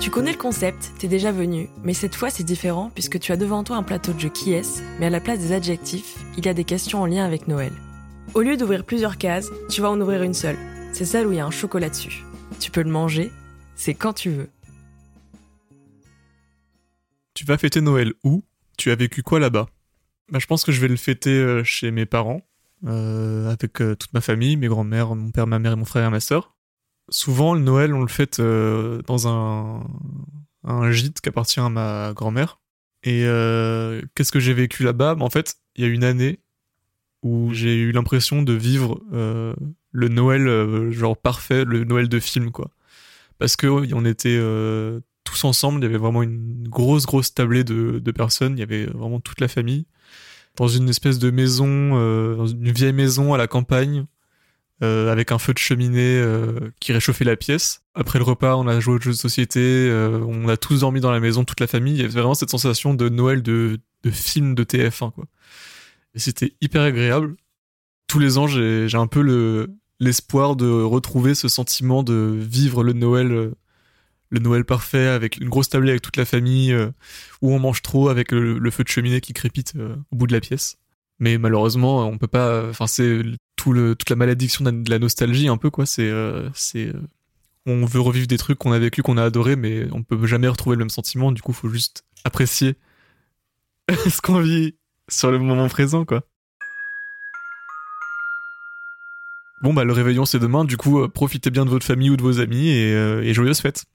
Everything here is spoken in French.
Tu connais le concept, t'es déjà venu, mais cette fois c'est différent puisque tu as devant toi un plateau de jeu qui est, mais à la place des adjectifs, il y a des questions en lien avec Noël. Au lieu d'ouvrir plusieurs cases, tu vas en ouvrir une seule. C'est celle où il y a un chocolat dessus. Tu peux le manger, c'est quand tu veux. Tu vas fêter Noël où? Tu as vécu quoi là-bas? Bah, Je pense que je vais le fêter euh, chez mes parents, euh, avec euh, toute ma famille, mes grands-mères, mon père, ma mère et mon frère et ma sœur. Souvent, le Noël, on le fête dans un, gîte qui appartient à ma grand-mère. Et qu'est-ce que j'ai vécu là-bas? Bah, En fait, il y a une année où j'ai eu l'impression de vivre le Noël genre parfait, le Noël de film, quoi. Parce que on était tous ensemble. Il y avait vraiment une grosse, grosse tablée de, personnes. Il y avait vraiment toute la famille dans une espèce de maison, euh, une vieille maison à la campagne, euh, avec un feu de cheminée euh, qui réchauffait la pièce. Après le repas, on a joué aux jeux de société, on a tous dormi dans la maison, toute la famille. Il y avait vraiment cette sensation de Noël de, film de TF1, quoi. C'était hyper agréable. Tous les ans, j'ai un peu le l'espoir de retrouver ce sentiment de vivre le Noël le Noël parfait avec une grosse tablée avec toute la famille euh, où on mange trop avec le, feu de cheminée qui crépite euh, au bout de la pièce. Mais malheureusement, on peut pas. Enfin, c'est toute la malédiction de la nostalgie un peu quoi. C'est euh, c'est on veut revivre des trucs qu'on a vécu, qu'on a adoré, mais on peut jamais retrouver le même sentiment. Du coup, faut juste apprécier ce qu'on vit sur le moment présent quoi. Bon bah le réveillon c'est demain, du coup profitez bien de votre famille ou de vos amis et, et joyeuses fêtes.